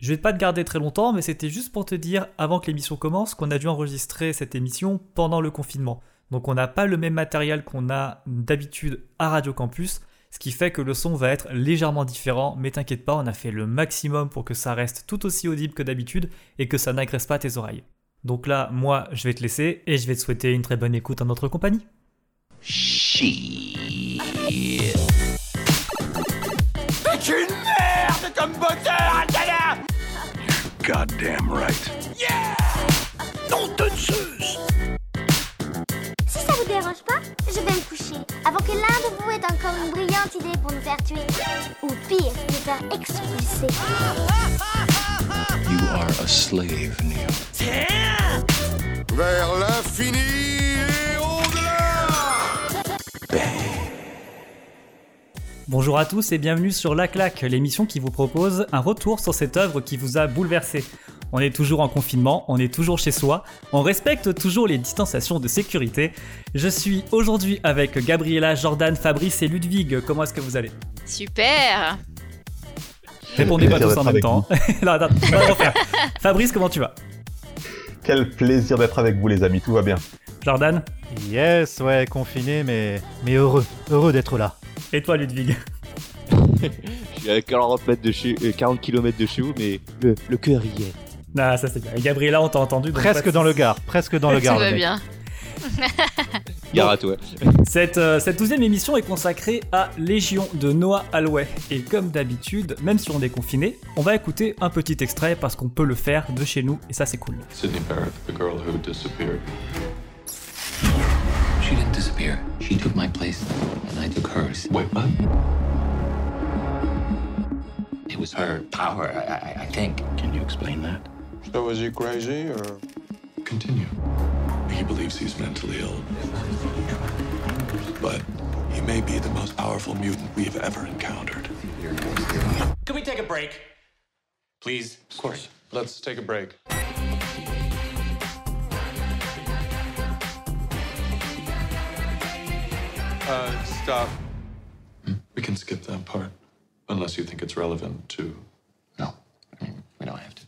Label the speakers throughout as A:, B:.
A: Je vais pas te garder très longtemps, mais c'était juste pour te dire, avant que l'émission commence, qu'on a dû enregistrer cette émission pendant le confinement. Donc on n'a pas le même matériel qu'on a d'habitude à Radio Campus, ce qui fait que le son va être légèrement différent, mais t'inquiète pas, on a fait le maximum pour que ça reste tout aussi audible que d'habitude et que ça n'agresse pas tes oreilles. Donc là, moi, je vais te laisser et je vais te souhaiter une très bonne écoute en notre compagnie.
B: Une merde comme
C: Goddamn right.
B: Yeah Non de Zeus
D: Si ça vous dérange pas, je vais me coucher. Avant que l'un de vous ait encore une brillante idée pour nous faire tuer. Ou pire, nous faire expulser.
C: You are a slave, Neo.
B: Tiens
E: Vers l'infini et au-delà
A: Bonjour à tous et bienvenue sur La Claque, l'émission qui vous propose un retour sur cette œuvre qui vous a bouleversé. On est toujours en confinement, on est toujours chez soi, on respecte toujours les distanciations de sécurité. Je suis aujourd'hui avec Gabriella, Jordan, Fabrice et Ludwig. Comment est-ce que vous allez?
F: Super
A: Répondez pas tous en même temps. non. Fabrice, comment tu vas?
G: Quel plaisir d'être avec vous, les amis. Tout va bien.
A: Jordan?
H: Yes, ouais, confiné, mais, mais heureux, heureux d'être là.
A: Et toi, Ludwig?
I: Je suis à 40, mètres de chez, euh, 40 km de chez vous, mais le, le cœur y est.
A: Ah, ça c'est bien. Et Gabriella, on t'a entendu. donc pas
H: Presque
A: de
H: dans le
A: soucis.
H: Gard, presque dans le
F: Tout
H: Gard. le
F: va
H: mec.
F: bien.
I: Gare à toi.
A: Cette, euh, cette douzième émission est consacrée à Légion de Noah Alway. Et comme d'habitude, même si on est confiné, on va écouter un petit extrait parce qu'on peut le faire de chez nous et ça c'est cool.
C: Sydney Barrett, the girl who disappeared.
J: She disappear. She took my place, and I took hers.
C: Wait, what?
J: It was her power, I, I, I think.
C: Can you explain that?
E: So is he crazy or...
C: Continue. He believes he's mentally ill. But he may be the most powerful mutant we've ever encountered.
B: Can we take a break? Please?
E: Of course. Let's take a break. Uh, stop.
C: We can skip that part. Unless you think it's relevant to.
J: No, I mean, we don't have to.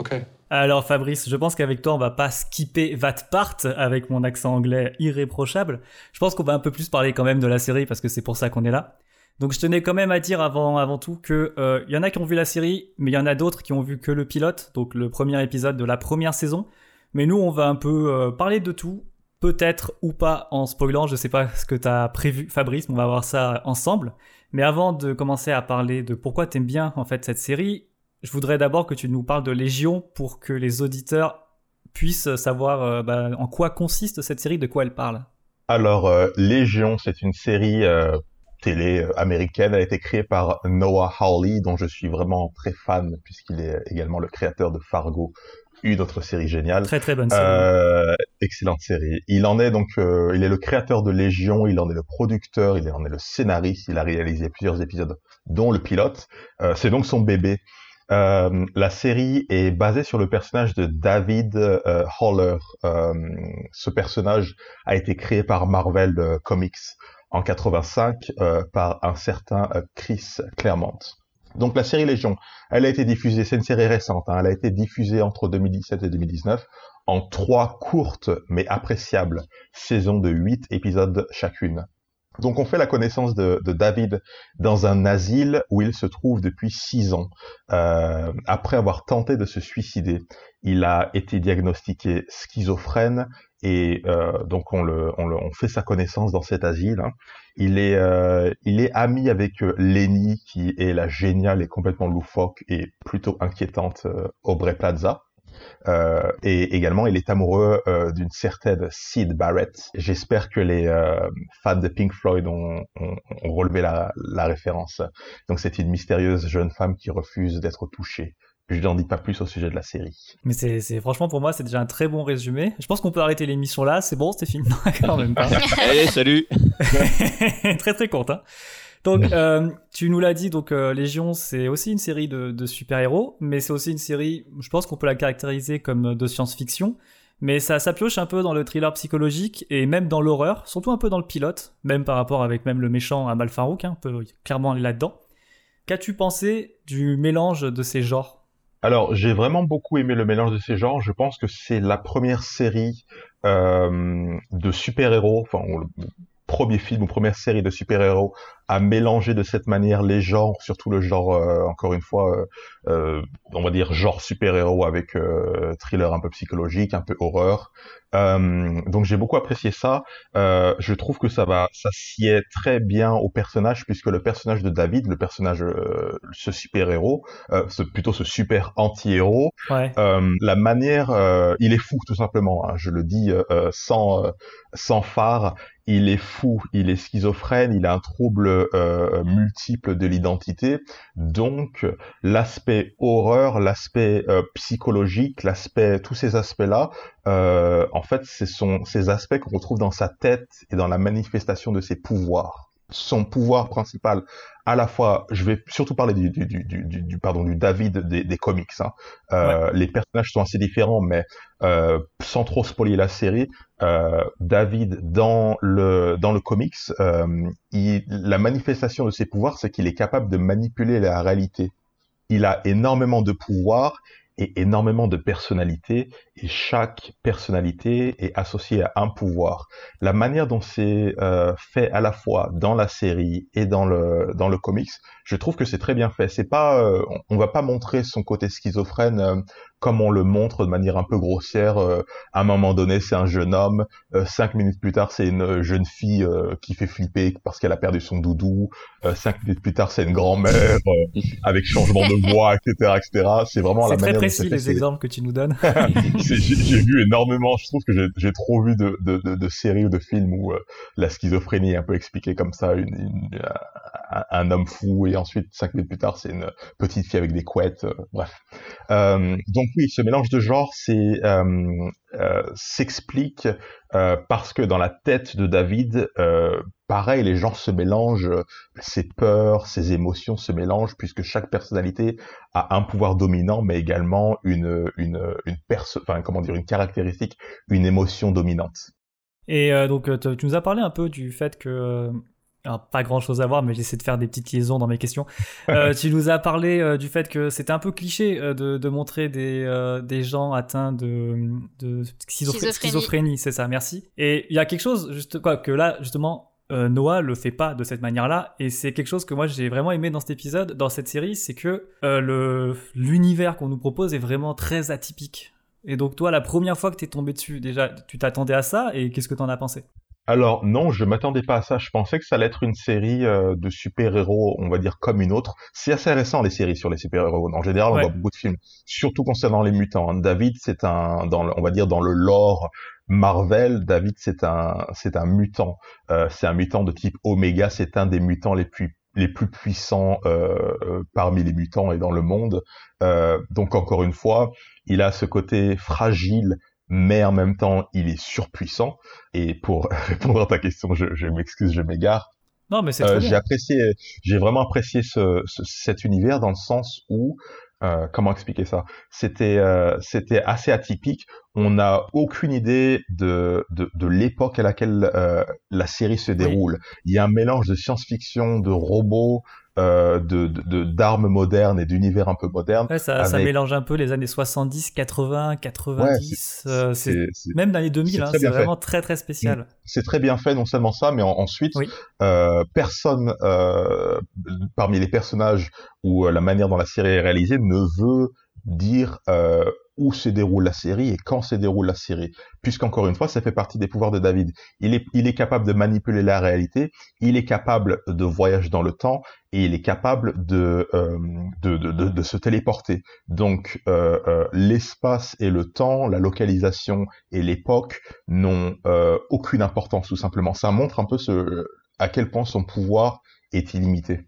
C: Okay.
A: Alors Fabrice, je pense qu'avec toi on va pas skipper Vatpart avec mon accent anglais irréprochable. Je pense qu'on va un peu plus parler quand même de la série parce que c'est pour ça qu'on est là. Donc je tenais quand même à dire avant, avant tout que euh, y en a qui ont vu la série, mais il y en a d'autres qui ont vu que le pilote, donc le premier épisode de la première saison. Mais nous on va un peu euh, parler de tout, peut-être ou pas en spoilant, je sais pas ce que t'as prévu Fabrice, on va voir ça ensemble. Mais avant de commencer à parler de pourquoi t'aimes bien en fait cette série, je voudrais d'abord que tu nous parles de Légion pour que les auditeurs puissent savoir euh, bah, en quoi consiste cette série, de quoi elle parle.
G: Alors, euh, Légion, c'est une série euh, télé américaine. Elle a été créée par Noah Hawley, dont je suis vraiment très fan, puisqu'il est également le créateur de Fargo, une autre série géniale.
A: Très très bonne série.
G: Euh, excellente série. Il en est donc, euh, il est le créateur de Légion, il en est le producteur, il en est le scénariste, il a réalisé plusieurs épisodes, dont le pilote. Euh, c'est donc son bébé. Euh, la série est basée sur le personnage de David euh, Haller. Euh, ce personnage a été créé par Marvel Comics en 85 euh, par un certain Chris Claremont. Donc la série Légion, elle a été diffusée, c'est une série récente, hein, elle a été diffusée entre 2017 et 2019 en trois courtes mais appréciables saisons de huit épisodes chacune. Donc on fait la connaissance de, David dans un asile où il se trouve depuis six ans. Euh, après avoir tenté de se suicider, il a été diagnostiqué schizophrène et euh, donc on, le, on, le, on fait sa connaissance dans cet asile. hein. Il est, euh, il est ami avec euh, Lenny qui est la géniale et complètement loufoque et plutôt inquiétante euh, Aubrey Plaza. Euh, et également, il est amoureux euh, d'une certaine Sid Barrett. J'espère que les euh, fans de Pink Floyd ont, ont, ont relevé la, la référence. Donc, c'est une mystérieuse jeune femme qui refuse d'être touchée. Je n'en dis pas plus au sujet de la série.
A: Mais c'est, franchement pour moi c'est déjà un très bon résumé. Je pense qu'on peut arrêter l'émission là, c'est bon, c'était fini. Non, quand même pas.
I: Allez, salut
A: très très courte. Hein. Donc, euh, tu nous l'as dit, donc euh, Légion, c'est aussi une série de, de super-héros, mais c'est aussi une série, je pense qu'on peut la caractériser comme de science-fiction, mais ça, ça pioche un peu dans le thriller psychologique et même dans l'horreur, surtout un peu dans le pilote, même par rapport avec même le méchant Amal Farouk, hein, on peut clairement aller là-dedans. Qu'as-tu pensé du mélange de ces genres?
G: Alors, j'ai vraiment beaucoup aimé le mélange de ces genres. Je pense que c'est la première série euh, de super-héros, enfin, le premier film ou première série de super-héros à mélanger de cette manière les genres, surtout le genre, euh, encore une fois, euh, euh, on va dire genre super-héros avec euh, thriller un peu psychologique, un peu horreur. Euh, donc j'ai beaucoup apprécié ça. Euh, je trouve que ça va, ça sied très bien au personnage puisque le personnage de David, le personnage, ce super-héros, ce, plutôt ce super anti-héros,
A: Ouais.
G: la manière, il est fou tout simplement. hein, je le dis sans sans phare. Il est fou, il est schizophrène, il a un trouble euh, multiple de l'identité. Donc l'aspect horreur, l'aspect euh, psychologique, l'aspect, tous ces aspects-là, euh, en fait, ce sont ces aspects qu'on retrouve dans sa tête et dans la manifestation de ses pouvoirs. Son pouvoir principal, à la fois, je vais surtout parler du, du, du, du, du pardon du David des, des comics. Hein. Euh, Les personnages sont assez différents, mais euh, sans trop spoiler la série, euh, David dans le dans le comics, euh, il, la manifestation de ses pouvoirs, c'est qu'il est capable de manipuler la réalité. Il a énormément de pouvoir et énormément de personnalité, et chaque personnalité est associée à un pouvoir. La manière dont c'est euh, fait à la fois dans la série et dans le dans le comics, je trouve que c'est très bien fait. C'est pas, euh, on, on va pas montrer son côté schizophrène euh, comme on le montre de manière un peu grossière. euh, à un moment donné, c'est un jeune homme. euh, cinq minutes plus tard, c'est une jeune fille euh, qui fait flipper parce qu'elle a perdu son doudou. euh, cinq minutes plus tard, c'est une grand-mère euh, avec changement de voix, etc., etc. C'est vraiment la
A: C'est très
G: manière
A: précis les exemples que tu nous donnes.
G: j'ai j'ai vu énormément, je trouve que j'ai- j'ai trop vu de, de, de, de séries ou de films où euh, la schizophrénie est un peu expliquée comme ça, une, une- un, un homme fou et ensuite cinq minutes plus tard c'est une petite fille avec des couettes, euh, bref. Euh, donc oui, ce mélange de genres euh, euh, s'explique euh, parce que dans la tête de David, pareil, les genres se mélangent, ses peurs, ses émotions se mélangent puisque chaque personnalité a un pouvoir dominant, mais également une une une comment dire une caractéristique, une émotion dominante.
A: Et donc, tu nous as parlé un peu du fait que. Alors, pas grand chose à voir, mais j'essaie de faire des petites liaisons dans mes questions. Euh, tu nous as parlé euh, du fait que c'était un peu cliché euh, de, de montrer des, euh, des gens atteints de, de schizophrénie,
F: Schizophrénie.
A: schizophrénie, c'est ça, merci. Et il y a quelque chose, juste quoi, que là, justement, euh, Noah le fait pas de cette manière-là, et c'est quelque chose que moi j'ai vraiment aimé dans cet épisode, dans cette série, c'est que euh, le l'univers qu'on nous propose est vraiment très atypique. Et donc toi, la première fois que t'es tombé dessus, déjà, tu t'attendais à ça, et qu'est-ce que t'en as pensé?
G: Alors non, je m'attendais pas à ça. Je pensais que ça allait être une série euh, de super-héros, on va dire comme une autre. C'est assez récent les séries sur les super-héros. En général, on
A: Ouais.
G: voit beaucoup de films, surtout concernant les mutants. hein. David, c'est un, dans le- on va dire dans le lore Marvel, David, c'est un, c'est un mutant. Euh, c'est un mutant de type Oméga. C'est un des mutants les plus les plus puissants euh, euh, parmi les mutants et dans le monde. Euh, donc encore une fois, il a ce côté fragile, mais en même temps, il est surpuissant. Et pour répondre à ta question, je, je m'excuse, je m'égare.
A: Non, mais c'est
G: Euh, j'ai apprécié, j'ai vraiment apprécié ce, ce- cet univers dans le sens où, euh, comment expliquer ça? C'était, euh, c'était assez atypique. On n'a aucune idée de de, de l'époque à laquelle euh, la série se déroule. Il y a un mélange de science-fiction, de robots, euh, de d'armes modernes et d'univers un peu modernes.
A: Ouais, ça, mélange un peu les années 70, 80, 90,
G: Ouais,
A: euh, c'est même l'année 2000,
G: c'est
A: hein,
G: fait.
A: vraiment très très spécial.
G: c'est très bien fait, non seulement ça, mais en- ensuite,
A: Oui.
G: euh, personne parmi les personnages ou la manière dont la série est réalisée ne veut dire euh, où se déroule la série et quand se déroule la série, puisqu'encore une fois, ça fait partie des pouvoirs de David. Il est, il est capable de manipuler la réalité, il est capable de voyager dans le temps et il est capable de, euh, de, de, de, se téléporter. Donc, euh, euh, l'espace et le temps, la localisation et l'époque n'ont euh, aucune importance tout simplement. Ça montre un peu ce, à quel point son pouvoir est illimité.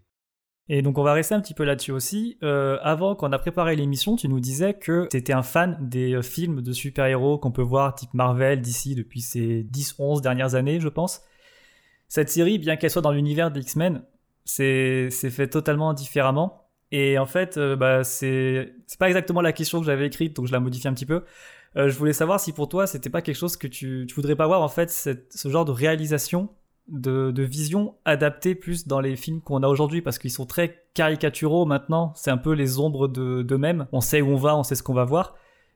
A: Et donc on va rester un petit peu là-dessus aussi. Euh, avant, quand on a préparé l'émission, tu nous disais que tu étais un fan des euh, films de super-héros qu'on peut voir type Marvel d'ici depuis ces 10-11 dernières années, je pense. Cette série, bien qu'elle soit dans l'univers des X-Men, c'est fait totalement différemment. Et en fait, euh, bah, c'est pas exactement la question que j'avais écrite, donc je la modifie un petit peu. Euh, je voulais savoir si pour toi, c'était pas quelque chose que tu, tu voudrais pas voir, en fait, ce genre de réalisation de, vision adaptée plus dans les films qu'on a aujourd'hui parce qu'ils sont très caricaturaux maintenant. C'est un peu les ombres de d'eux-mêmes. On sait où on va, on sait ce qu'on va voir.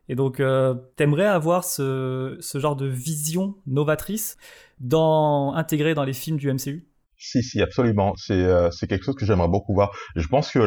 A: Et donc, euh, t'aimerais avoir ce, ce genre de vision novatrice dans, intégrée dans les films du MCU
G: Si, si, absolument. C'est euh, c'est quelque chose que j'aimerais beaucoup voir. Je pense que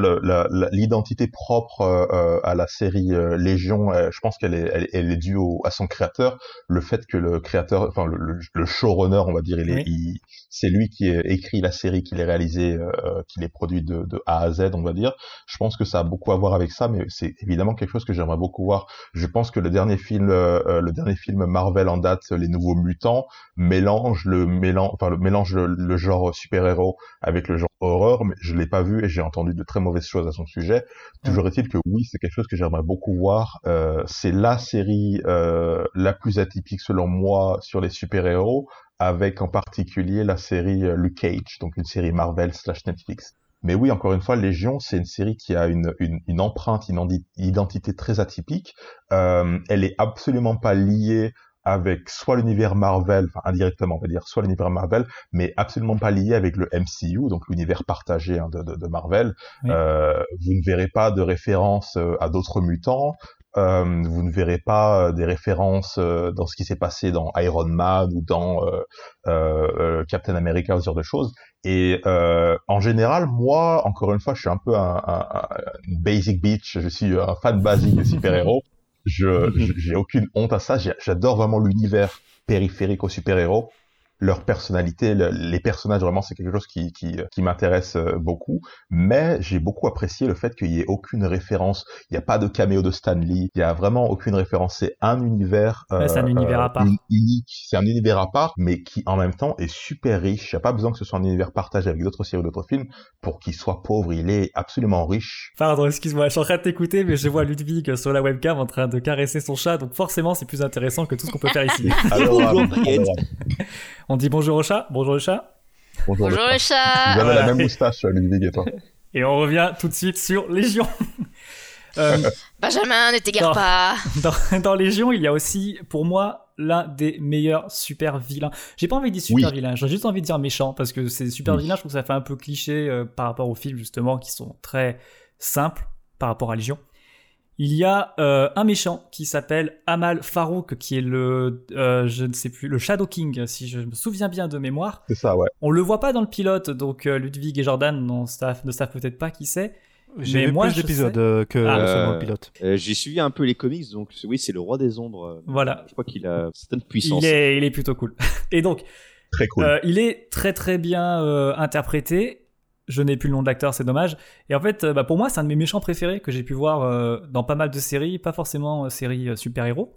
G: l'identité propre euh, euh, à la série euh, Légion, euh, je pense qu'elle est, elle, elle est due au- à son créateur. Le fait que le créateur, enfin le, le- showrunner, on va dire, il est,
A: Oui.
G: il- c'est lui qui a écrit la série, qui l'est réalisé, euh, qui l'est produit de, de A à Z, on va dire. Je pense que ça a beaucoup à voir avec ça, mais c'est évidemment quelque chose que j'aimerais beaucoup voir. Je pense que le dernier film, le dernier film Marvel en date, Les Nouveaux Mutants, mélange le mélange, enfin le mélange le, le genre super-héros avec le genre horreur, mais je l'ai pas vu et j'ai entendu de très mauvaises choses à son sujet. Toujours est-il que oui, c'est quelque chose que j'aimerais beaucoup voir. Euh, c'est la série euh, la plus atypique selon moi sur les super-héros, avec en particulier la série euh, Luke Cage, donc une série Marvel slash Netflix. Mais oui, encore une fois, Légion, c'est une série qui a une, une, une empreinte, une identité très atypique. Euh, elle est absolument pas liée avec soit l'univers Marvel, enfin indirectement on va dire, soit l'univers Marvel, mais absolument pas liée avec le MCU, donc l'univers partagé hein, de, de, de Marvel.
A: Oui.
G: Euh, vous ne verrez pas de références euh, à d'autres mutants. Euh, vous ne verrez pas euh, des références euh, dans ce qui s'est passé dans Iron Man ou dans euh, Captain America ou ce genre de choses. Et euh, en général, moi, encore une fois, je suis un peu un, un- un- basic bitch. Je suis un fan basique des super-héros. Je j'ai aucune honte à ça. J'adore vraiment l'univers périphérique aux super-héros. Leur personnalité, le- les personnages, vraiment, c'est quelque chose qui, qui, qui m'intéresse euh, beaucoup. Mais j'ai beaucoup apprécié le fait qu'il y ait aucune référence. Il n'y a pas de caméo de Stan Lee. Il y a vraiment aucune référence. C'est un univers.
A: Ouais, c'est un univers à part.
G: un- unique. C'est un univers à part, mais qui en même temps est super riche. Il n'y a pas besoin que ce soit un univers partagé avec d'autres séries ou d'autres films pour qu'il soit pauvre. Il est absolument riche.
A: Pardon, excuse-moi, je suis en train de t'écouter, mais je vois Ludwig sur la webcam en train de caresser son chat, donc forcément c'est plus intéressant que tout ce qu'on peut faire ici.
G: Adorable.
A: On dit bonjour au chat, bonjour le chat,
G: Bonjour.
F: Bonjour
G: le
F: le
G: chat.
F: chat
G: Vous avez
A: Voilà.
G: la même moustache, Ludwig et toi.
A: et on revient tout de suite sur Légion. Euh,
F: Benjamin, ne t'égare pas
A: dans, dans Légion, il y a aussi, pour moi, l'un des meilleurs super vilains. J'ai pas envie de dire super
G: Oui.
A: vilain, j'ai juste envie de dire méchant, parce que c'est super
G: Oui.
A: vilain, je trouve que ça fait un peu cliché euh, par rapport aux films, justement, qui sont très simples par rapport à Légion. Il y a euh, un méchant qui s'appelle Amal Farouk, qui est le, euh, je ne sais plus, le Shadow King, si je me souviens bien de mémoire.
G: C'est ça, ouais.
A: On le voit pas dans le pilote, donc euh, Ludwig et Jordan non, ne savent peut-être pas qui c'est.
H: J'ai
A: moi,
H: plus d'épisodes
A: sais-
H: euh, que
A: Ah.
I: Euh,
H: le pilote.
I: Euh, J'ai suivi un peu les comics, donc oui, c'est le roi des ombres.
A: Voilà.
I: Je crois qu'il a certaines puissances.
A: Il est, il est plutôt cool. Et donc,
G: Très cool.
A: Euh, il est très très bien euh, interprété. Je n'ai plus le nom de l'acteur, c'est dommage. Et en fait, euh, bah, pour moi, c'est un de mes méchants préférés que j'ai pu voir euh, dans pas mal de séries, pas forcément euh, séries super-héros.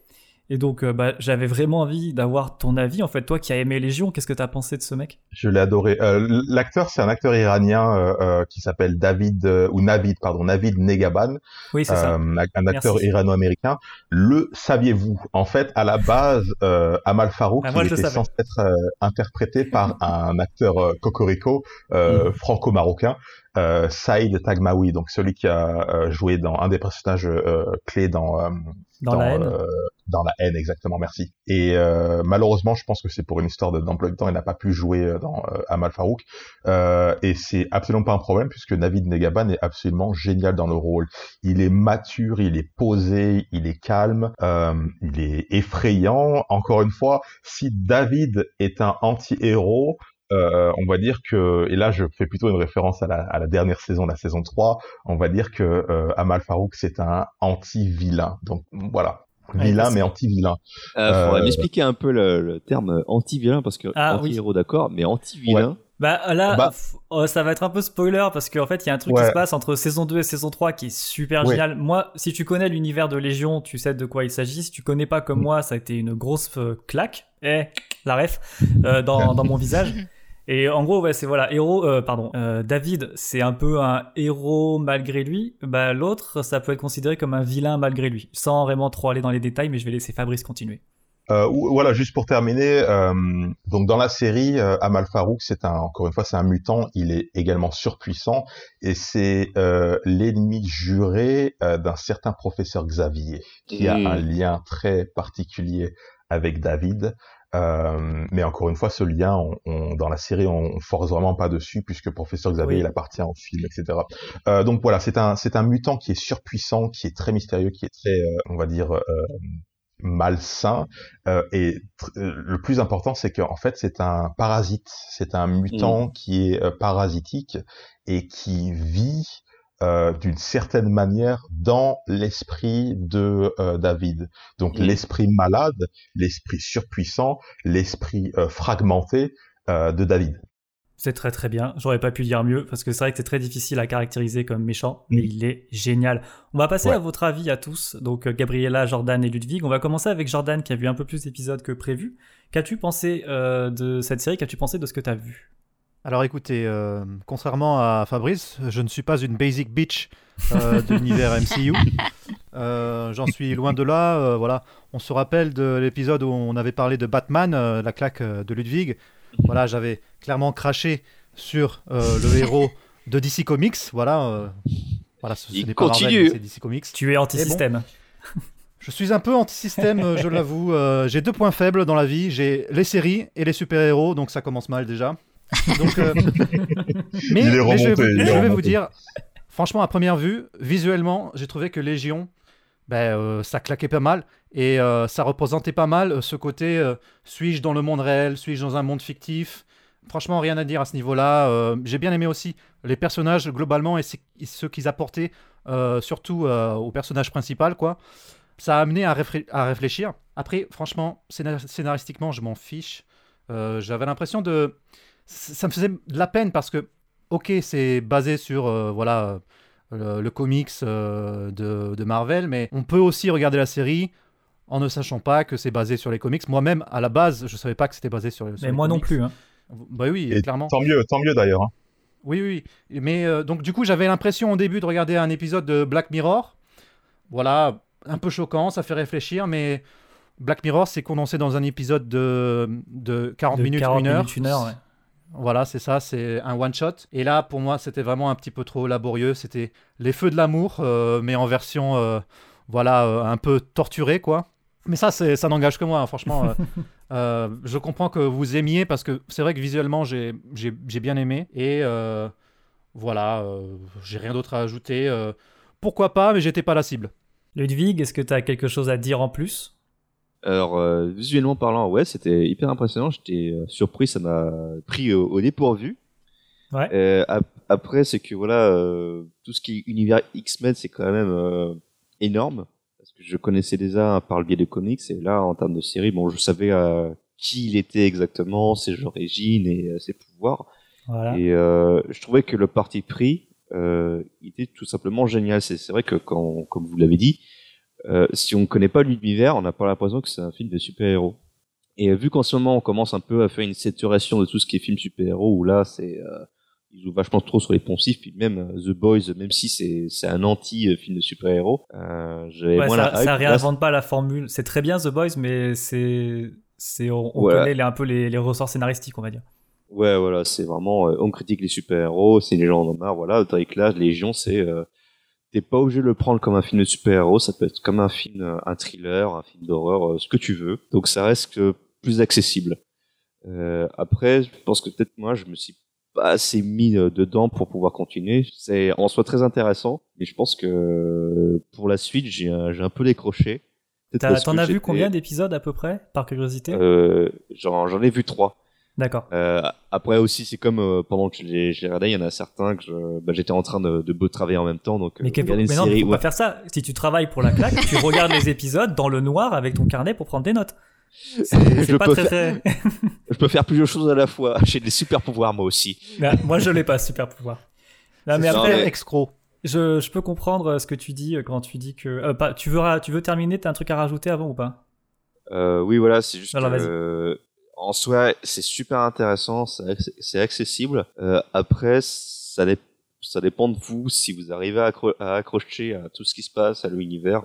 A: Et donc, euh, bah, j'avais vraiment envie d'avoir ton avis. En fait, toi qui as aimé Légion, qu'est-ce que t'as pensé de ce mec?
G: Je l'ai adoré. Euh, L'acteur, c'est un acteur iranien euh, euh, qui s'appelle David euh, ou Navid, pardon, Navid Negaban,
A: Oui, c'est ça.
G: un acteur irano-américain. Le saviez-vous? En fait, à la base, euh, Amal Farouk,
A: Ah, moi,
G: il était censé être interprété par un acteur cocorico euh, franco-marocain, euh, Saïd Tagmaoui, donc celui qui a euh, joué dans un des personnages euh, clés dans
A: Dans, la haine.
G: euh, dans la haine, exactement, merci. Et euh, malheureusement, je pense que c'est pour une histoire de- d'emploi de temps, il n'a pas pu jouer euh, dans euh, Amal Farouk. Euh, et c'est absolument pas un problème, puisque David Negaban est absolument génial dans le rôle. Il est mature, il est posé, il est calme, euh, il est effrayant. Encore une fois, si David est un anti-héros, euh, on va dire que, et là je fais plutôt une référence à la, à la dernière saison, la saison 3, on va dire que euh, Amal Farouk c'est un anti-vilain. Donc voilà, vilain mais anti-vilain.
I: Euh, faudrait
G: Euh,
I: m'expliquer un peu le, le terme anti-vilain, parce que
A: Ah, oui.
I: anti-héros d'accord, mais anti-vilain.
A: Bah là,
G: Bah-
A: oh, ça va être un peu spoiler parce qu'en fait, il y a un truc
G: Ouais.
A: qui se passe entre saison 2 et saison 3 qui est super
G: Ouais.
A: génial. Moi, si tu connais l'univers de Légion, tu sais de quoi il s'agit. Si tu connais pas comme
G: Mm.
A: moi, ça a été une grosse claque. Eh, la ref euh, dans, dans mon visage. Et en gros, ouais, c'est voilà, héros, euh, pardon, euh, David, c'est un peu un héros malgré lui. Bah l'autre, ça peut être considéré comme un vilain malgré lui. Sans vraiment trop aller dans les détails, mais je vais laisser Fabrice continuer.
G: Euh, ou- voilà, juste pour terminer, euh, donc dans la série, euh, Amal Farouk, c'est un, encore une fois, c'est un mutant. Il est également surpuissant et c'est euh, l'ennemi juré euh, d'un certain professeur Xavier, qui a
I: Mm.
G: un lien très particulier avec David. Euh, mais encore une fois, ce lien, on, on- dans la série, on, on force vraiment pas dessus puisque professeur Xavier,
A: Oui.
G: il appartient au film, etc. Euh, donc voilà, c'est un, c'est un mutant qui est surpuissant, qui est très mystérieux, qui est très, euh, on va dire, euh, malsain. Euh, et le plus important, c'est qu'en fait, c'est un parasite. C'est un mutant qui est parasitique et qui vit euh, d'une certaine manière dans l'esprit de euh, David. Donc l'esprit malade, l'esprit surpuissant, l'esprit euh, fragmenté de David.
A: C'est très très bien. J'aurais pas pu dire mieux parce que c'est vrai que c'est très difficile à caractériser comme méchant, mais
G: Mm.
A: il est génial. On va passer
G: Ouais.
A: à votre avis à tous. Donc Gabriella, Jordan et Ludwig. On va commencer avec Jordan qui a vu un peu plus d'épisodes que prévu. Qu'as-tu pensé de cette série? Qu'as-tu pensé de ce que tu as vu?
H: Alors écoutez, euh, contrairement à Fabrice, je ne suis pas une basic bitch euh, de l'univers MCU. Euh, J'en suis loin de là. euh, voilà, on se rappelle de l'épisode où on avait parlé de Batman, euh, la claque de Ludwig. Voilà, j'avais clairement craché sur euh, le héros de DC Comics. Voilà, euh, voilà, ce, ce
I: Il
H: n'est pas Marvel, c'est DC Comics.
A: Tu es anti-système.
H: Je suis un peu anti-système, je l'avoue. Euh, j'ai deux points faibles dans la vie. J'ai les séries et les super-héros, donc ça commence mal déjà. Donc, euh, mais,
G: Il est
H: mais je vais,
G: remonté,
H: vous,
G: il est
H: je vais vous dire, franchement, à première vue, visuellement, j'ai trouvé que Légion, ben, euh, ça claquait pas mal et euh, ça représentait pas mal ce côté suis-je dans le monde réel, suis-je dans un monde fictif? Franchement, rien à dire à ce niveau-là. J'ai bien aimé aussi les personnages globalement et ce qu'ils apportaient, surtout au personnage principal, quoi. Ça a amené à, réfléchir. Après, franchement, scénar- scénaristiquement, je m'en fiche. J'avais l'impression de. Ça me faisait de la peine parce que, ok, c'est basé sur euh, voilà euh, le, le comics euh, de, de Marvel, mais on peut aussi regarder la série en ne sachant pas que c'est basé sur les comics. Moi-même, à la base, je savais pas que c'était basé sur, sur
A: Mais
H: les
A: moi non
H: comics.
A: plus. hein.
H: Bah oui,
G: Et
H: clairement.
G: tant mieux, tant mieux d'ailleurs. hein.
H: Oui, oui. oui. Mais euh, donc, du coup, j'avais l'impression au début de regarder un épisode de Black Mirror. Voilà, un peu choquant, ça fait réfléchir, mais Black Mirror, c'est condensé dans un épisode de, de 40
A: De
H: minutes,
A: 40
H: une heure.
A: minutes, une heure, ouais.
H: Voilà, c'est ça, c'est un one-shot. Et là, pour moi, c'était vraiment un petit peu trop laborieux. C'était les feux de l'amour, euh, mais en version, euh, voilà, euh, un peu torturée, quoi. Mais ça, c'est- ça n'engage que moi, hein, franchement. euh, euh, je comprends que vous aimiez parce que c'est vrai que visuellement, j'ai j'ai- j'ai bien aimé. Et euh, voilà, euh, j'ai rien d'autre à ajouter. euh, pourquoi pas, mais j'étais pas la cible.
A: Ludwig, est-ce que tu as quelque chose à dire en plus?
I: Alors, euh, visuellement parlant, ouais, c'était hyper impressionnant. J'étais euh, surpris, ça m'a pris au, au dépourvu.
A: Ouais.
I: Euh, ap- après, c'est que voilà, euh, tout ce qui est univers X-Men, c'est quand même euh, énorme. Parce que je connaissais déjà par le biais des comics, et là, en termes de série, bon, je savais euh, qui il était exactement, ses origines et ses pouvoirs.
A: Voilà.
I: Et euh, je trouvais que le parti pris euh, était tout simplement génial. C'est c'est vrai que quand, comme vous l'avez dit, euh, si on ne connaît pas l'univers, on n'a pas l'impression que c'est un film de super-héros. Et euh, vu qu'en ce moment on commence un peu à faire une saturation de tout ce qui est film super-héros, où là c'est euh, ils jouent vachement trop sur les poncifs, puis même The Boys, même si c'est un anti-film de super-héros, euh, j'avais
A: Ouais,
I: moins
A: ça,
I: la
A: ça réinvente pas la formule. C'est très bien The Boys, mais c'est, c'est, on, on
I: Voilà.
A: connaît les- un peu les, les ressorts scénaristiques, on va dire.
I: Ouais, voilà, c'est vraiment, euh, on critique les super-héros, c'est les gens en marre, voilà, tandis que là, Légion, c'est, t'es pas obligé de le prendre comme un film de super-héros, ça peut être comme un film, euh, un thriller, un film d'horreur, euh, ce que tu veux, donc ça reste que plus accessible. Euh, après, je pense que peut-être moi, je me suis pas assez mis euh, dedans pour pouvoir continuer, c'est en soi très intéressant, mais je pense que euh, pour la suite, j'ai un, peu décroché.
A: T'en as vu combien d'épisodes à peu près, par curiosité?
I: Euh, j'en ai vu trois.
A: D'accord.
I: Euh, après aussi, c'est comme euh, pendant que je l'ai je l'ai regardé, il y en a certains que je- bah, j'étais en train de, de beau travailler en même temps, donc euh,
A: Mais,
I: une
A: mais non, mais
I: série.
A: faut
I: ouais.
A: pas faire ça. Si tu travailles pour la claque, tu regardes les épisodes dans le noir avec ton carnet pour prendre des notes. C'est
I: Je
A: pas
I: peux
A: très,
I: faire-
A: très-
I: Je peux faire plusieurs choses à la fois. J'ai des super pouvoirs moi aussi.
A: Mais, moi, je l'ai pas, super pouvoir. Non, mais après,
I: mais-
H: Excro.
A: je, je peux comprendre euh, ce que tu dis euh, quand tu dis que. euh, pas, tu, veux, tu veux terminer T'as un truc à rajouter avant ou pas?
I: Euh, oui, voilà, c'est juste
A: Alors,
I: que,
A: vas-y.
I: euh, en soi, c'est super intéressant, c'est acc- c'est accessible. Euh, après, ça, dé- ça dépend de vous si vous arrivez à, accro- à accrocher à tout ce qui se passe, à l'univers.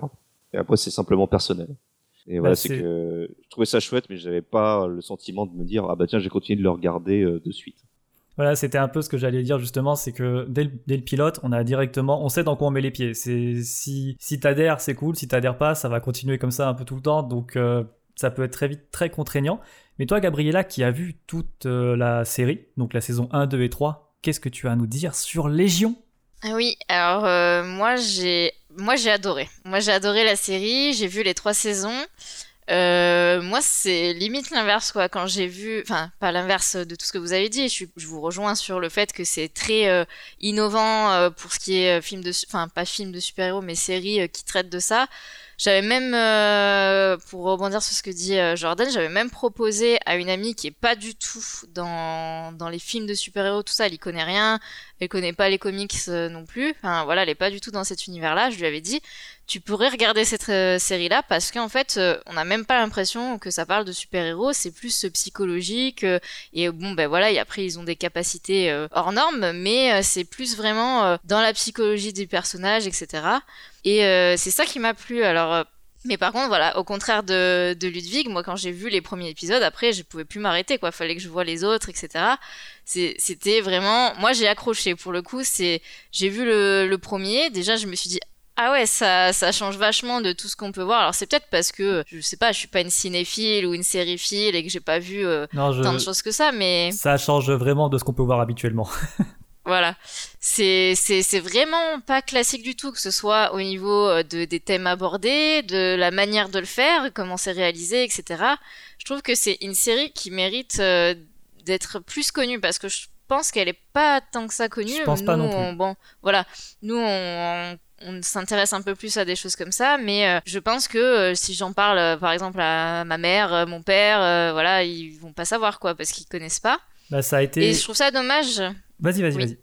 I: Et après, c'est simplement personnel. Et voilà,
A: Bah,
I: c'est
A: c'est-
I: que je trouvais ça chouette, mais j'avais pas le sentiment de me dire ah bah tiens, j'ai continué de le regarder euh, de suite.
A: Voilà, c'était un peu ce que j'allais dire justement, c'est que dès le, dès le pilote, on a directement, on sait dans quoi on met les pieds. C'est si si t'adhères, c'est cool. Si t'adhères pas, ça va continuer comme ça un peu tout le temps. Donc euh, ça peut être très vite très contraignant. Mais toi, Gabriella, qui a vu toute euh, la série, donc la saison 1, 2 et 3, qu'est-ce que tu as à nous dire sur Légion?
F: Ah Oui, alors euh, moi j'ai moi j'ai adoré. Moi j'ai adoré la série, j'ai vu les trois saisons. Euh, moi c'est limite l'inverse quoi. Quand j'ai vu, enfin pas l'inverse de tout ce que vous avez dit. Je, vous rejoins sur le fait que c'est très innovant pour ce qui est film de, enfin pas film de super-héros mais série qui traite de ça. J'avais même, euh, pour rebondir sur ce que dit euh, Jordan, j'avais même proposé à une amie qui est pas du tout dans, dans les films de super-héros, tout ça, elle y connaît rien, elle connaît pas les comics euh, non plus, enfin voilà, elle est pas du tout dans cet univers-là, je lui avais dit, tu pourrais regarder cette euh, série-là parce qu'en fait, euh, on n'a même pas l'impression que ça parle de super-héros, c'est plus euh, psychologique, et bon ben voilà, et après ils ont des capacités hors normes, mais c'est plus vraiment dans la psychologie des personnages, etc. Et c'est ça qui m'a plu. Alors, mais par contre, voilà, au contraire de, de Ludwig, moi quand j'ai vu les premiers épisodes, après je pouvais plus m'arrêter, quoi. Fallait que je vois les autres, etc. C'était vraiment, moi j'ai accroché pour le coup. C'est, j'ai vu le, le premier, déjà je me suis dit. Ah ouais, ça, ça change vachement de tout ce qu'on peut voir. Alors c'est peut-être parce que je sais pas, je suis pas une cinéphile ou une sériephile et que j'ai pas vu euh,
A: Non, je-
F: tant de choses que ça, mais
A: Ça change vraiment de ce qu'on peut voir habituellement.
F: voilà, c'est c'est c'est vraiment pas classique du tout, que ce soit au niveau euh, de des thèmes abordés, de la manière de le faire, comment c'est réalisé, etc. Je trouve que c'est une série qui mérite euh, d'être plus connue parce que je pense qu'elle est pas tant que ça connue.
A: Je pense pas non plus.
F: on- bon, voilà, nous on, on s'intéresse un peu plus à des choses comme ça, mais euh, je pense que euh, si j'en parle, euh, par exemple à ma mère, mon père, voilà, ils vont pas savoir quoi parce qu'ils connaissent pas.
A: Bah, ça a été.
F: Et je trouve ça dommage.
A: Vas-y, vas-y,
F: Oui.
A: vas-y.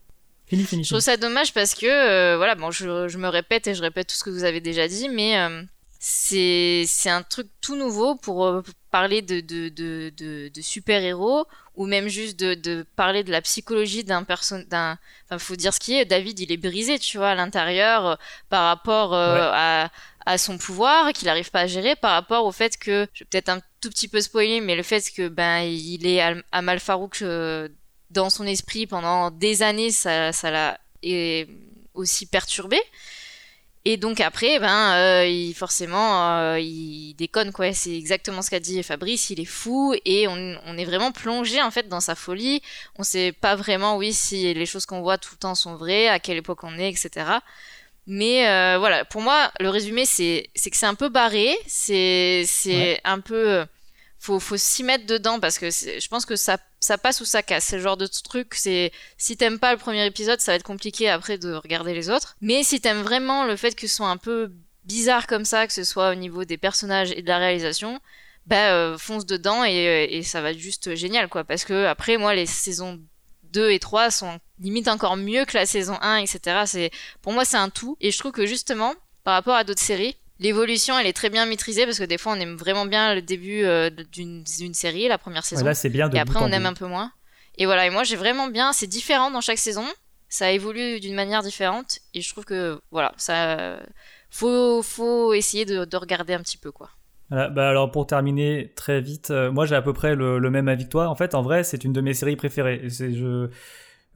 A: Fini, fini.
F: Je trouve ça dommage parce que, voilà, bon, je, je me répète et je répète tout ce que vous avez déjà dit, mais c'est c'est un truc tout nouveau pour parler de, de, de, de, de super-héros ou même juste de, de parler de la psychologie d'un personne d'un enfin faut dire ce qui est David il est brisé tu vois à l'intérieur euh, par rapport euh,
A: Ouais.
F: à, à son pouvoir qu'il n'arrive pas à gérer par rapport au fait que je vais peut-être un tout petit peu spoiler mais le fait que ben il est Al- Amal Farouk euh, dans son esprit pendant des années, ça, ça l'a aussi perturbé. Et donc après, ben, euh, il, forcément, euh, il déconne quoi. C'est exactement ce qu'a dit Fabrice. Il est fou et on, on est vraiment plongé en fait dans sa folie. On sait pas vraiment, oui, si les choses qu'on voit tout le temps sont vraies, à quelle époque on est, etc. Mais euh, voilà, pour moi, le résumé, c'est c'est que c'est un peu barré. C'est c'est
A: Ouais.
F: un peu faut, faut s'y mettre dedans parce que c'est- je pense que ça, ça passe ou ça casse. C'est le genre de truc, c'est si t'aimes pas le premier épisode, ça va être compliqué après de regarder les autres. Mais si t'aimes vraiment le fait que ce soit un peu bizarre comme ça, que ce soit au niveau des personnages et de la réalisation, bah euh, fonce dedans et, euh, et ça va être juste génial quoi. Parce que après, moi, les saisons 2 et 3 sont limite encore mieux que la saison 1, etc. C'est, pour moi, c'est un tout. Et je trouve que justement, par rapport à d'autres séries, L'évolution, elle est très bien maîtrisée parce que des fois, on aime vraiment bien le début euh, d'une série, la première saison.
A: Ouais, là, c'est bien de
F: et après, on aime un peu moins. Et voilà, et moi, j'ai vraiment bien. C'est différent dans chaque saison. Ça évolue d'une manière différente. Et je trouve que, voilà, ça. Faut, faut essayer de, de regarder un petit peu, quoi.
A: Voilà, bah alors pour terminer très vite, euh, moi j'ai à peu près le, le même avis que toi. En fait, en vrai, c'est une de mes séries préférées. C'est je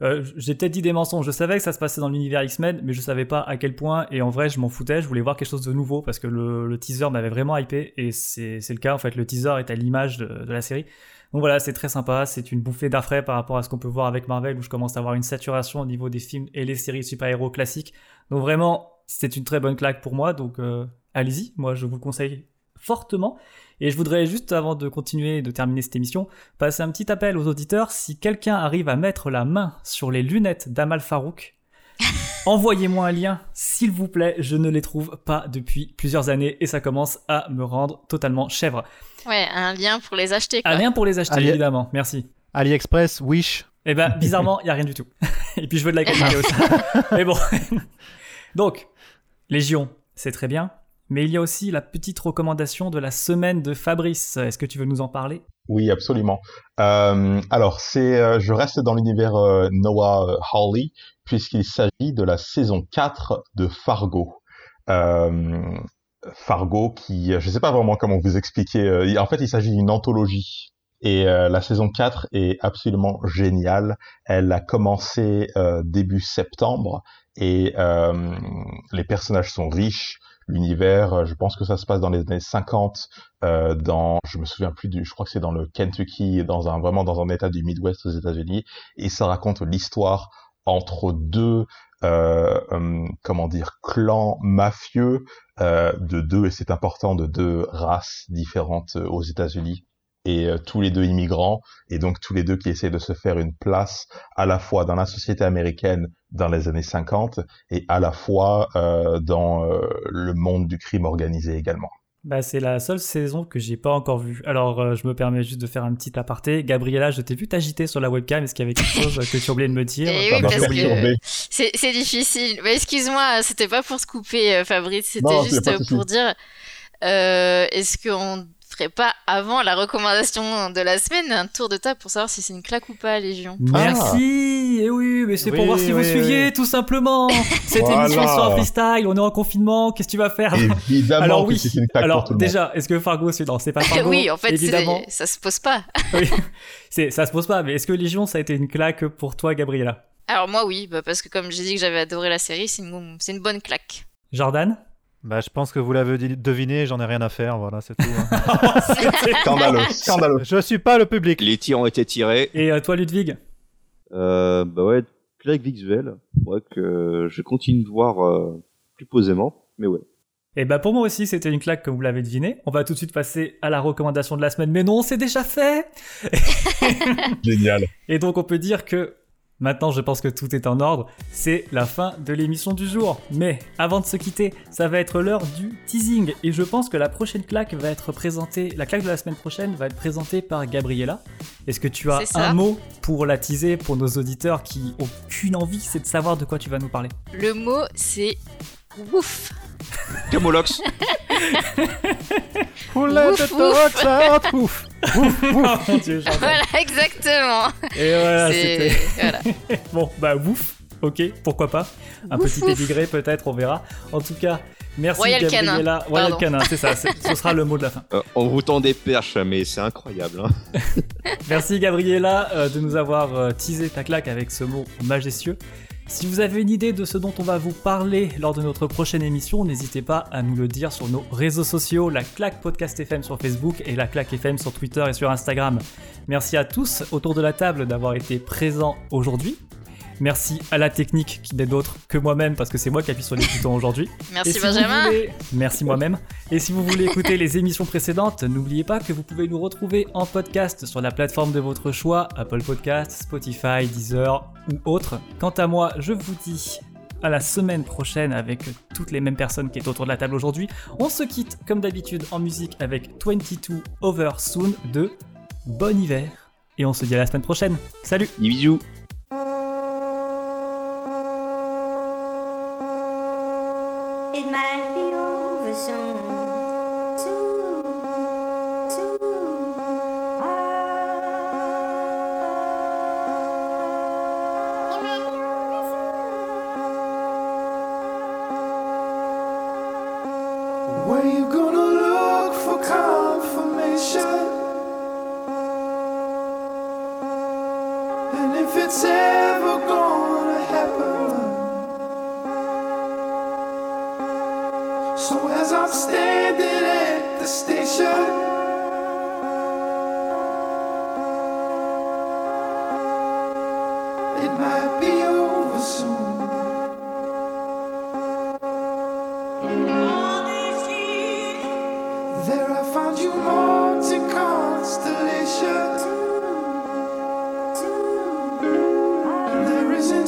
A: euh, j'ai peut-être dit des mensonges. Je savais que ça se passait dans l'univers X-Men, mais je savais pas à quel point. Et en vrai, je m'en foutais. Je voulais voir quelque chose de nouveau parce que le, le teaser m'avait vraiment hypé. Et c'est le cas. En fait, le teaser est à l'image de, de la série. Donc voilà, c'est très sympa. C'est une bouffée d'air frais par rapport à ce qu'on peut voir avec Marvel, où je commence à avoir une saturation au niveau des films et les séries super-héros classiques. Donc vraiment, c'est une très bonne claque pour moi. Donc euh, allez-y. Moi, je vous le conseille fortement. Et je voudrais juste, avant de continuer et de terminer cette émission, passer un petit appel aux auditeurs. Si quelqu'un arrive à mettre la main sur les lunettes d'Amal Farouk, envoyez-moi un lien, s'il vous plaît. Je ne les trouve pas depuis plusieurs années et ça commence à me rendre totalement chèvre.
F: Ouais, un lien pour les acheter, quoi.
A: Un lien pour les acheter,
H: Ali-
A: évidemment. Merci.
H: AliExpress, Wish.
A: Eh ben, bizarrement, il y a rien du tout. Et puis je veux de la qualité aussi. Mais bon. Donc, Légion, c'est très bien. Mais il y a aussi la petite recommandation de la semaine de Fabrice. Est-ce que tu veux nous en parler?
G: Oui, absolument. Euh, alors, c'est, euh, je reste dans l'univers euh, Noah Hawley puisqu'il s'agit de la saison 4 de Fargo. Fargo, qui, je sais pas vraiment comment vous expliquer. en fait, il s'agit d'une anthologie. Et la saison 4 est absolument géniale. Elle a commencé début septembre et les personnages sont riches. L'univers, euh, je pense que ça se passe dans les années 50, euh, dans, je me souviens plus du, je crois que c'est dans le Kentucky, dans un vraiment dans un état du Midwest aux États-Unis, et ça raconte l'histoire entre deux, euh, hum, comment dire, clans mafieux euh, de deux, et c'est important, de deux races différentes euh, aux États-Unis et euh, tous les deux immigrants et donc tous les deux qui essaient de se faire une place à la fois dans la société américaine dans les années 50 et à la fois euh, dans euh, le monde du crime organisé également.
A: Bah, c'est la seule saison que j'ai pas encore vue. Alors, euh, je me permets juste de faire un petit aparté. Gabriella, je t'ai vu t'agiter sur la webcam. Est-ce qu'il y avait quelque chose que tu as oublié de me dire?
F: Eh oui, parce que c'est difficile. Mais excuse-moi, c'était pas pour se couper, Fabrice. C'était juste pour dire euh, est-ce qu'on ferait pas, avant la recommandation de la semaine, un tour de table pour savoir si c'est une claque ou pas, Légion
A: Merci Et oui, mais c'est pour voir si vous
H: oui,
A: suiviez, tout simplement Cette
G: Voilà.
A: émission sur un freestyle, on est en confinement, qu'est-ce que tu vas faire?
G: Évidemment
A: Alors
G: que
A: oui,
G: c'est une claque
A: alors
G: pour tout le monde.
A: déjà, est-ce que Fargo c'est non, c'est pas Fargo
F: Oui, en fait,
A: évidemment.
F: ça se pose pas.
A: Oui. c'est ça se pose pas, mais est-ce que Légion ça a été une claque pour toi, Gabriella?
F: Alors moi, oui, bah, parce que comme j'ai dit que j'avais adoré la série, c'est une, c'est une bonne claque.
A: Jordan?
H: Bah, je pense que vous l'avez deviné, j'en ai rien à faire, voilà, c'est tout. hein.
G: Scandaleux, scandaleux.
H: je suis pas le public.
I: Les tirs ont été tirés.
A: Et euh, toi, Ludwig?
I: Euh, bah ouais, claque visuelle. Ouais, que je continue de voir euh, plus posément. Mais ouais.
A: Et bah pour moi aussi, c'était une claque comme vous l'avez deviné. On va tout de suite passer à la recommandation de la semaine, mais non, c'est déjà fait
G: Génial.
A: Et donc on peut dire que maintenant je pense que tout est en ordre, c'est la fin de l'émission du jour. Mais avant de se quitter, ça va être l'heure du teasing et je pense que la prochaine claque va être présentée, la claque de la semaine prochaine va être présentée par Gabriella. Est-ce que tu as un mot pour la teaser pour nos auditeurs qui ont qu'une envie, c'est de savoir de quoi tu vas nous parler?
F: Le mot, c'est ouf.
I: Camolox.
H: Who let
F: Ouf,
H: the dogs out? Ouf. Ouf, ouf.
A: Oh mon dieu, Jordan.
F: Voilà, exactement.
A: Et voilà,
F: C'est-
A: c'était...
F: voilà.
A: Bon, bah ouf, ok, pourquoi pas. Un
F: Ouf,
A: petit
F: ouf.
A: pédigré peut-être, on verra. En tout cas, merci
F: Royal
A: Gabriella.
F: Canin,
A: Royal
F: pardon.
A: Canin, c'est ça, ce sera le mot de la fin.
I: Euh, on vous tend des perches, mais c'est incroyable. Hein.
A: Merci Gabriella euh, de nous avoir euh, teasé ta claque avec ce mot majestueux. Si vous avez une idée de ce dont on va vous parler lors de notre prochaine émission, n'hésitez pas à nous le dire sur nos réseaux sociaux, la claque podcast FM sur Facebook et la claque FM sur Twitter et sur Instagram. Merci à tous autour de la table d'avoir été présents aujourd'hui. Merci à la technique qui n'est d'autre que moi-même parce que c'est moi qui appuie sur les boutons aujourd'hui.
F: Merci
A: si
F: Benjamin.
A: voulez- Merci moi-même. Et si vous voulez écouter les émissions précédentes, n'oubliez pas que vous pouvez nous retrouver en podcast sur la plateforme de votre choix, Apple Podcast, Spotify, Deezer ou autre. Quant à moi, je vous dis à la semaine prochaine avec toutes les mêmes personnes qui est autour de la table aujourd'hui. On se quitte comme d'habitude en musique avec 22 Over Soon de Bon hiver. Et on se dit à la semaine prochaine. Salut
I: bisous.
K: There I found you. There isn't